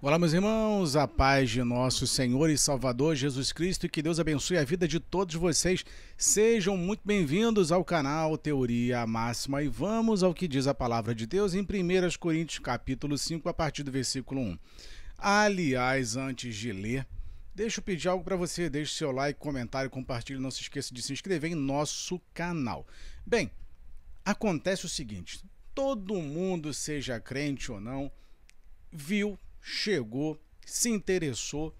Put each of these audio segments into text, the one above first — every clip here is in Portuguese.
Olá, meus irmãos, a paz de nosso Senhor e Salvador Jesus Cristo e que Deus abençoe a vida de todos vocês. Sejam muito bem-vindos ao canal Teoria Máxima e vamos ao que diz a palavra de Deus em 1 Coríntios capítulo 5, a partir do versículo 1. Aliás, antes de ler, deixa eu pedir algo para você, deixe seu like, comentário, compartilhe, não se esqueça de se inscrever em nosso canal. Bem, acontece o seguinte, todo mundo, seja crente ou não, viu chegou, se interessou,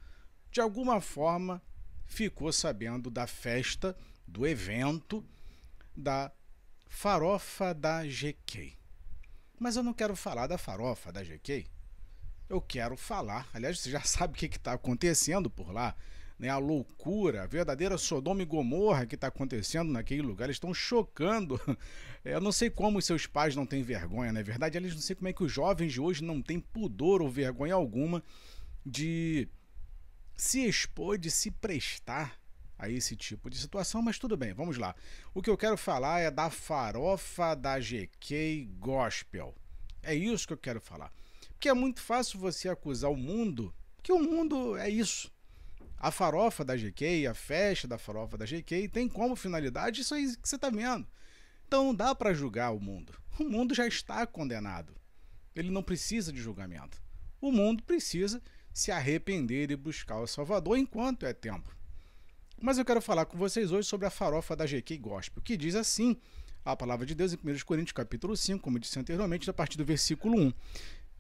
de alguma forma ficou sabendo da festa, do evento da farofa da GK. Mas eu não quero falar da farofa da GK. Eu quero falar, aliás, você já sabe o que está acontecendo por lá, né? A loucura, a verdadeira Sodoma e Gomorra que está acontecendo naquele lugar. Eles estão chocando. Eu não sei como os seus pais não têm vergonha, na é verdade. Eles não sei como é que os jovens de hoje não têm pudor ou vergonha alguma de se expor, de se prestar a esse tipo de situação, mas tudo bem, vamos lá. O que eu quero falar é da farofa da GK Gospel. É isso que eu quero falar. Porque é muito fácil você acusar o mundo, que o mundo é isso. A farofa da GK, a festa da farofa da GK, tem como finalidade isso aí que você está vendo. Então não dá para julgar o mundo. O mundo já está condenado. Ele não precisa de julgamento. O mundo precisa se arrepender e buscar o Salvador enquanto é tempo. Mas eu quero falar com vocês hoje sobre a farofa da GK Gospel, que diz assim a palavra de Deus em 1 Coríntios capítulo 5, como disse anteriormente, a partir do versículo 1.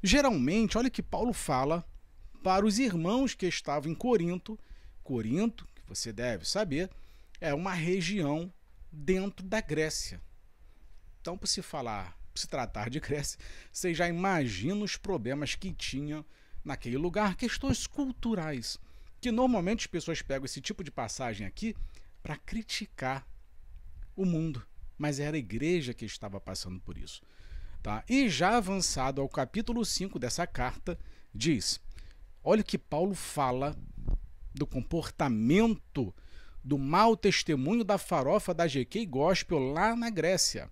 Geralmente, olha que Paulo fala para os irmãos que estavam em Corinto. Corinto, que você deve saber, é uma região dentro da Grécia. Então, por se falar, por se tratar de Grécia, você já imagina os problemas que tinha naquele lugar, questões culturais, que normalmente as pessoas pegam esse tipo de passagem aqui para criticar o mundo, mas era a igreja que estava passando por isso. Tá? E já avançado ao capítulo 5 dessa carta, diz: Olha o que Paulo fala do comportamento do mau testemunho da farofa da GK Gospel lá na Grécia.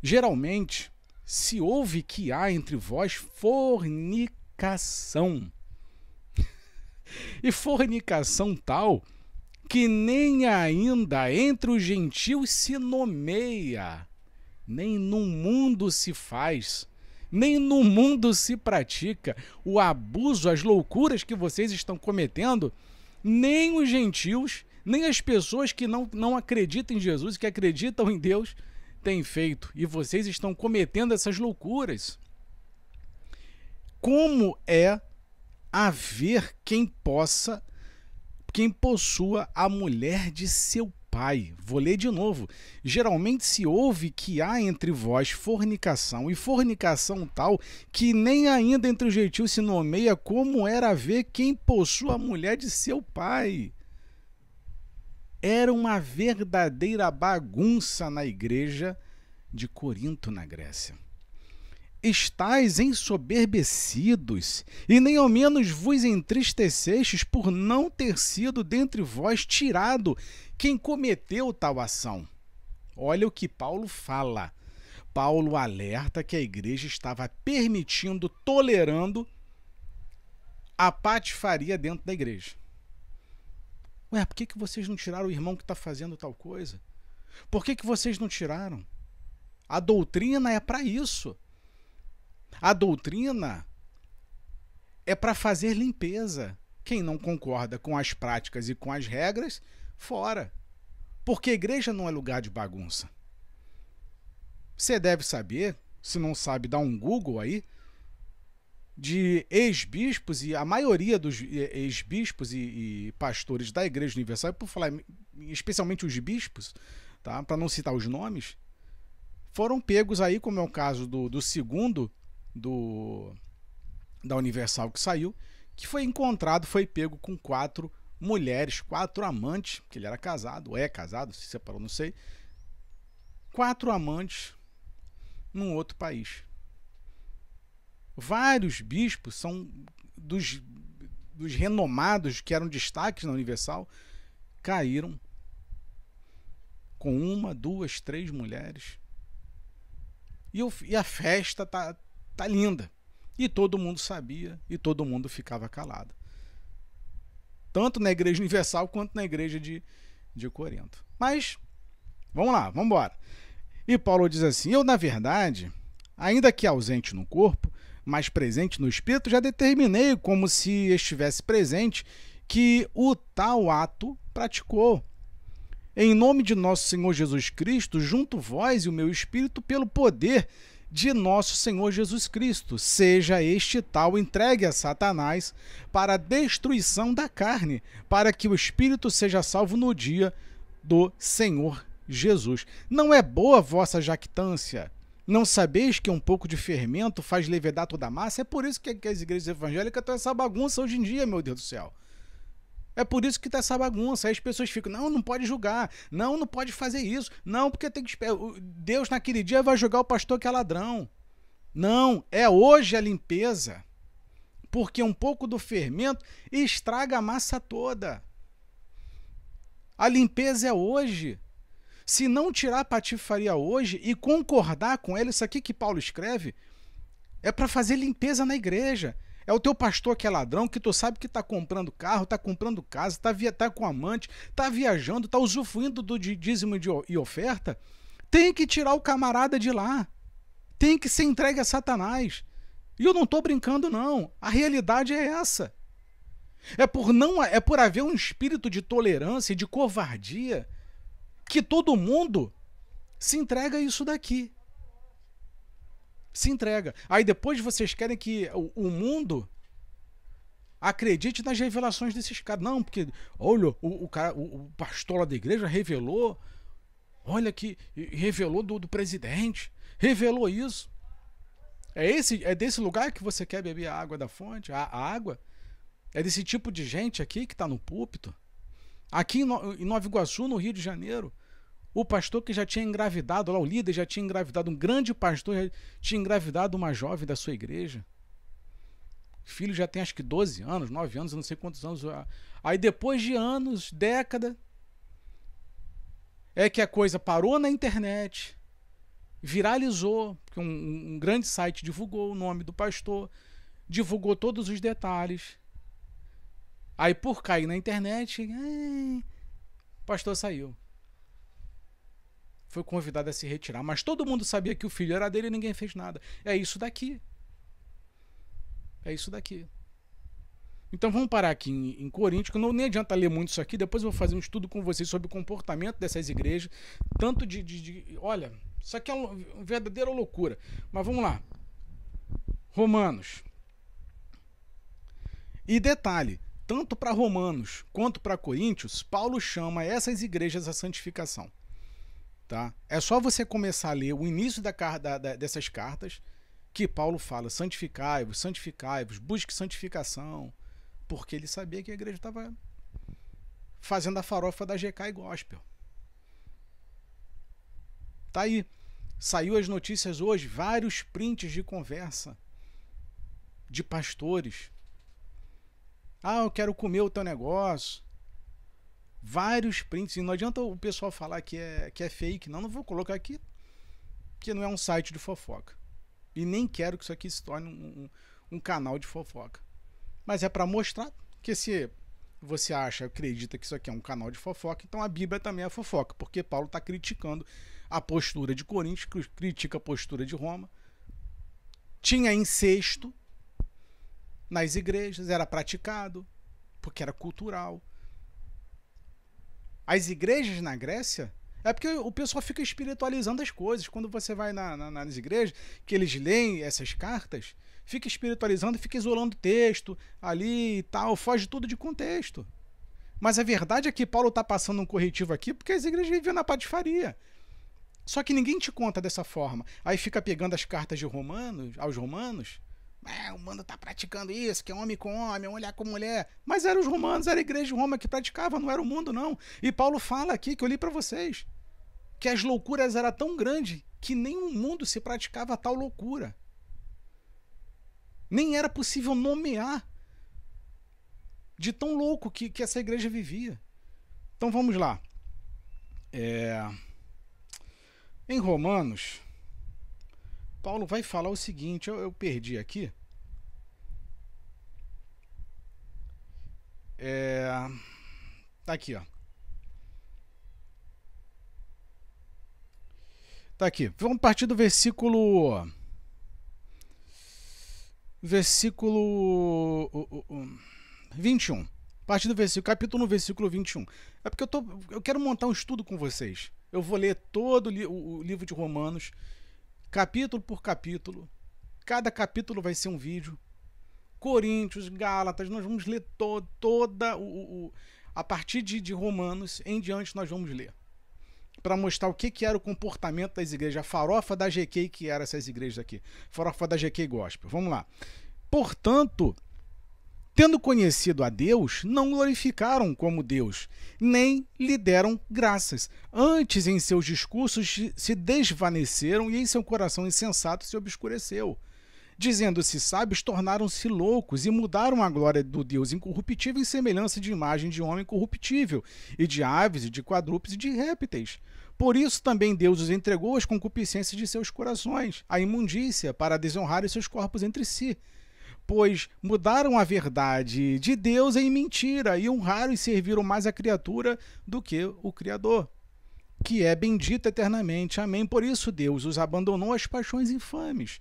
Geralmente, se ouve que há entre vós fornicação. e fornicação tal que nem ainda entre os gentios se nomeia, nem no mundo se faz nem no mundo se pratica o abuso, as loucuras que vocês estão cometendo, nem os gentios, nem as pessoas que não, não acreditam em Jesus, que acreditam em Deus, têm feito. E vocês estão cometendo essas loucuras. Como é haver quem possa, quem possua a mulher de seu pai. Vou ler de novo. Geralmente se ouve que há entre vós fornicação, e fornicação tal que nem ainda entre os gentios se nomeia como era ver quem possua a mulher de seu pai. Era uma verdadeira bagunça na igreja de Corinto, na Grécia estáis ensoberbecidos, e nem ao menos vos entristecestes por não ter sido dentre vós tirado quem cometeu tal ação. Olha o que Paulo fala. Paulo alerta que a igreja estava permitindo, tolerando a patifaria dentro da igreja. Ué, por que, que vocês não tiraram o irmão que está fazendo tal coisa? Por que, que vocês não tiraram? A doutrina é para isso. A doutrina é para fazer limpeza. Quem não concorda com as práticas e com as regras, fora. Porque a igreja não é lugar de bagunça. Você deve saber, se não sabe, dá um Google aí, de ex-bispos e a maioria dos ex-bispos e, e, pastores da Igreja Universal, por falar especialmente os bispos, tá? para não citar os nomes, foram pegos aí, como é o caso do, do segundo do da Universal que saiu, que foi encontrado, foi pego com quatro mulheres, quatro amantes, que ele era casado, ou é casado, se separou, não sei. Quatro amantes num outro país. Vários bispos são dos, dos renomados que eram destaques na Universal, caíram com uma, duas, três mulheres. E, eu, e a festa tá, tá linda. E todo mundo sabia e todo mundo ficava calado. Tanto na Igreja Universal quanto na Igreja de, de Corinto. Mas, vamos lá, vamos embora. E Paulo diz assim: Eu, na verdade, ainda que ausente no corpo, mas presente no espírito, já determinei, como se estivesse presente, que o tal ato praticou. Em nome de nosso Senhor Jesus Cristo, junto vós e o meu espírito pelo poder de nosso Senhor Jesus Cristo, seja este tal entregue a Satanás para a destruição da carne, para que o espírito seja salvo no dia do Senhor Jesus. Não é boa vossa jactância. Não sabeis que um pouco de fermento faz levedar toda a massa? É por isso que as igrejas evangélicas estão essa bagunça hoje em dia, meu Deus do céu. É por isso que tá essa bagunça. Aí as pessoas ficam, não, não pode julgar, não, não pode fazer isso, não, porque tem que esperar. Deus naquele dia vai julgar o pastor que é ladrão. Não, é hoje a limpeza. Porque um pouco do fermento estraga a massa toda. A limpeza é hoje. Se não tirar a patifaria hoje e concordar com ela, isso aqui que Paulo escreve, é para fazer limpeza na igreja. É o teu pastor que é ladrão, que tu sabe que está comprando carro, está comprando casa, está via, tá com amante, está viajando, está usufruindo do dízimo e oferta. Tem que tirar o camarada de lá. Tem que ser entregue a Satanás. E eu não estou brincando, não. A realidade é essa. É por não é por haver um espírito de tolerância e de covardia que todo mundo se entrega a isso daqui se entrega. Aí depois vocês querem que o, mundo acredite nas revelações desses caras. Não, porque, olha, o, o, cara, o, o pastor lá da igreja revelou, olha que revelou do, do presidente, revelou isso. É, esse, é desse lugar que você quer beber a água da fonte, a, a água? É desse tipo de gente aqui que está no púlpito? Aqui em, no, em Nova Iguaçu, no Rio de Janeiro, o pastor que já tinha engravidado, lá o líder já tinha engravidado, um grande pastor já tinha engravidado uma jovem da sua igreja. Filho já tem acho que 12 anos, 9 anos, não sei quantos anos. Aí depois de anos, década, é que a coisa parou na internet, viralizou, porque um, um grande site divulgou o nome do pastor, divulgou todos os detalhes. Aí por cair na internet, o pastor saiu foi convidado a se retirar. Mas todo mundo sabia que o filho era dele e ninguém fez nada. É isso daqui. É isso daqui. Então vamos parar aqui em, em Coríntios, que não nem adianta ler muito isso aqui. Depois eu vou fazer um estudo com vocês sobre o comportamento dessas igrejas. Tanto de. de, de olha, isso aqui é uma verdadeira loucura. Mas vamos lá. Romanos. E detalhe: tanto para Romanos quanto para Coríntios, Paulo chama essas igrejas à santificação. Tá? É só você começar a ler o início da, da, da dessas cartas que Paulo fala: santificai-vos, santificai-vos, busque santificação, porque ele sabia que a igreja estava fazendo a farofa da GK e gospel. Tá aí. Saiu as notícias hoje, vários prints de conversa de pastores. Ah, eu quero comer o teu negócio vários prints. E não adianta o pessoal falar que é, que é fake. Não, não vou colocar aqui, porque não é um site de fofoca. E nem quero que isso aqui se torne um, um, um canal de fofoca. Mas é para mostrar que se você acha, acredita que isso aqui é um canal de fofoca, então a Bíblia também é fofoca, porque Paulo está criticando a postura de Coríntios, critica a postura de Roma. Tinha incesto nas igrejas, era praticado, porque era cultural. As igrejas na Grécia é porque o pessoal fica espiritualizando as coisas. Quando você vai na, na, nas igrejas, que eles leem essas cartas, fica espiritualizando, fica isolando texto ali e tal, foge tudo de contexto. Mas a verdade é que Paulo está passando um corretivo aqui porque as igrejas viviam na patifaria. Só que ninguém te conta dessa forma. Aí fica pegando as cartas de Romanos, aos romanos, é, o mundo está praticando isso, que é homem com homem, mulher com mulher. Mas eram os romanos, era a igreja de Roma que praticava, não era o mundo, não. E Paulo fala aqui, que eu li para vocês, que as loucuras eram tão grandes que nem o mundo se praticava tal loucura. Nem era possível nomear de tão louco que, que essa igreja vivia. Então vamos lá. É... Em Romanos, Paulo vai falar o seguinte: eu, eu perdi aqui. É, tá aqui, ó. Tá aqui. Vamos partir do versículo. Versículo. 21. A partir do versículo, capítulo no versículo 21. É porque eu, tô, eu quero montar um estudo com vocês. Eu vou ler todo o, livro de Romanos capítulo por capítulo. Cada capítulo vai ser um vídeo. Coríntios, Gálatas, nós vamos ler to, toda o, o, a partir de, de Romanos em diante nós vamos ler para mostrar o que, que era o comportamento das igrejas, a farofa da GK que era essas igrejas aqui, farofa da GK Gospel. Vamos lá. Portanto, tendo conhecido a Deus, não glorificaram como Deus, nem lhe deram graças. Antes, em seus discursos, se desvaneceram e em seu coração insensato se obscureceu. Dizendo-se sábios, tornaram-se loucos e mudaram a glória do Deus incorruptível em semelhança de imagem de homem corruptível, e de aves, e de quadrúpedes, e de répteis. Por isso também Deus os entregou às concupiscências de seus corações, à imundícia, para desonrarem seus corpos entre si. Pois mudaram a verdade de Deus em mentira e honraram e serviram mais a criatura do que o Criador, que é bendito eternamente. Amém. Por isso Deus os abandonou às paixões infames,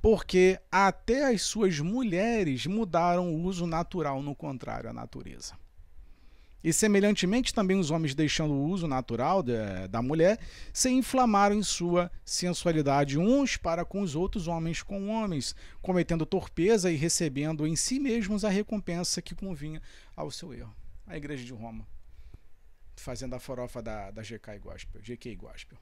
porque até as suas mulheres mudaram o uso natural no contrário à natureza. E semelhantemente também os homens deixando o uso natural de, da mulher se inflamaram em sua sensualidade uns para com os outros homens com homens, cometendo torpeza e recebendo em si mesmos a recompensa que convinha ao seu erro. A igreja de Roma, fazendo a farofa da, da GK Gospel, GK Gospel.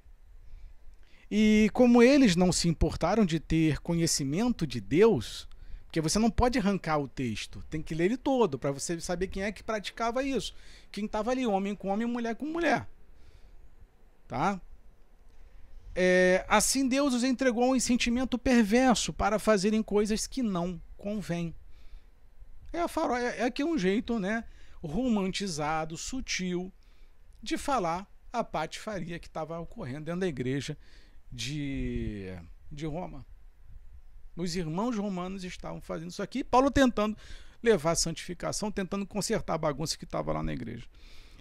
E como eles não se importaram de ter conhecimento de Deus, porque você não pode arrancar o texto, tem que ler ele todo para você saber quem é que praticava isso. Quem estava ali, homem com homem, mulher com mulher. Tá? É, assim Deus os entregou um sentimento perverso para fazerem coisas que não convêm. É, a faro, é, é aqui um jeito né, romantizado, sutil, de falar a patifaria que estava ocorrendo dentro da igreja de, de Roma. Os irmãos romanos estavam fazendo isso aqui, Paulo tentando levar a santificação, tentando consertar a bagunça que estava lá na igreja.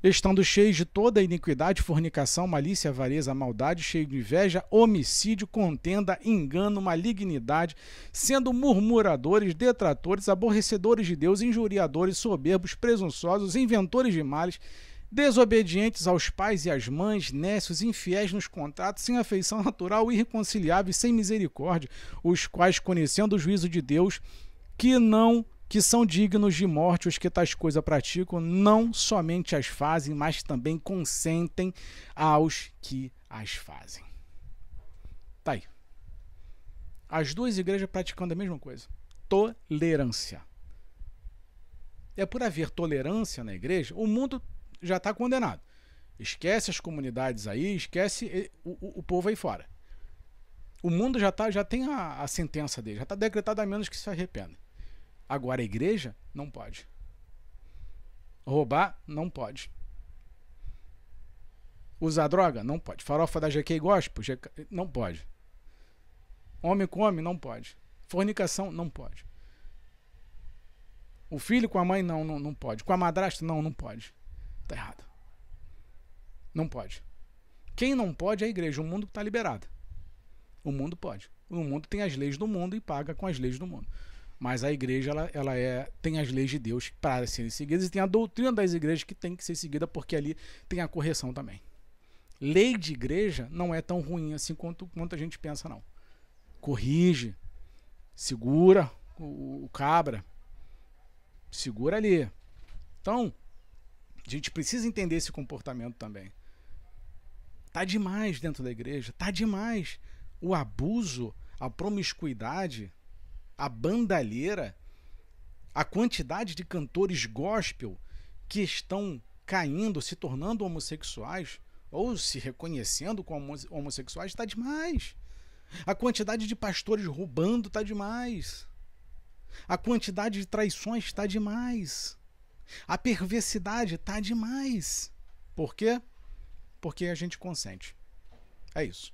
Estando cheios de toda iniquidade, fornicação, malícia, avareza, maldade, cheio de inveja, homicídio, contenda, engano, malignidade, sendo murmuradores, detratores, aborrecedores de Deus, injuriadores, soberbos, presunçosos, inventores de males, desobedientes aos pais e às mães, nécios, infiéis nos contratos, sem afeição natural, irreconciliáveis, sem misericórdia, os quais, conhecendo o juízo de Deus, que não que são dignos de morte os que tais coisas praticam, não somente as fazem, mas também consentem aos que as fazem. Tá aí. As duas igrejas praticando a mesma coisa. Tolerância. É por haver tolerância na igreja, o mundo já está condenado. Esquece as comunidades aí, esquece o, o, o, povo aí fora. O mundo já, tá, já tem a, a sentença dele, já está decretado a menos que se arrependa. Agora a igreja não pode. Roubar não pode. Usar droga não pode. Farofa da GK Gospel GK, não pode. Homem com homem não pode. Fornicação não pode. O filho com a mãe não, não, não pode. Com a madrasta não, não pode. Tá errado. Não pode. Quem não pode é a igreja. O mundo está liberado. O mundo pode. O mundo tem as leis do mundo e paga com as leis do mundo. Mas a igreja ela, ela é, tem as leis de Deus para serem seguidas e tem a doutrina das igrejas que tem que ser seguida porque ali tem a correção também. Lei de igreja não é tão ruim assim quanto, quanto a gente pensa, não. Corrige, segura o, o cabra, segura ali. Então, a gente precisa entender esse comportamento também. Tá demais dentro da igreja, tá demais. O abuso, a promiscuidade, a bandalheira, a quantidade de cantores gospel que estão caindo, se tornando homossexuais ou se reconhecendo como homossexuais está demais. A quantidade de pastores roubando está demais. A quantidade de traições está demais. A perversidade tá demais. Por quê? Porque a gente consente. É isso.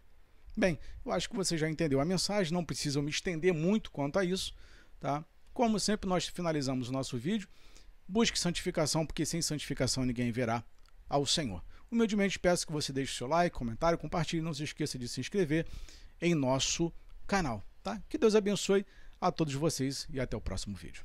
Bem, eu acho que você já entendeu a mensagem, não precisa me estender muito quanto a isso, tá? Como sempre, nós finalizamos o nosso vídeo Busque santificação, porque sem santificação ninguém verá ao Senhor. Humildemente peço que você deixe seu like, comentário, compartilhe. Não se esqueça de se inscrever em nosso canal. Tá? Que Deus abençoe a todos vocês e até o próximo vídeo.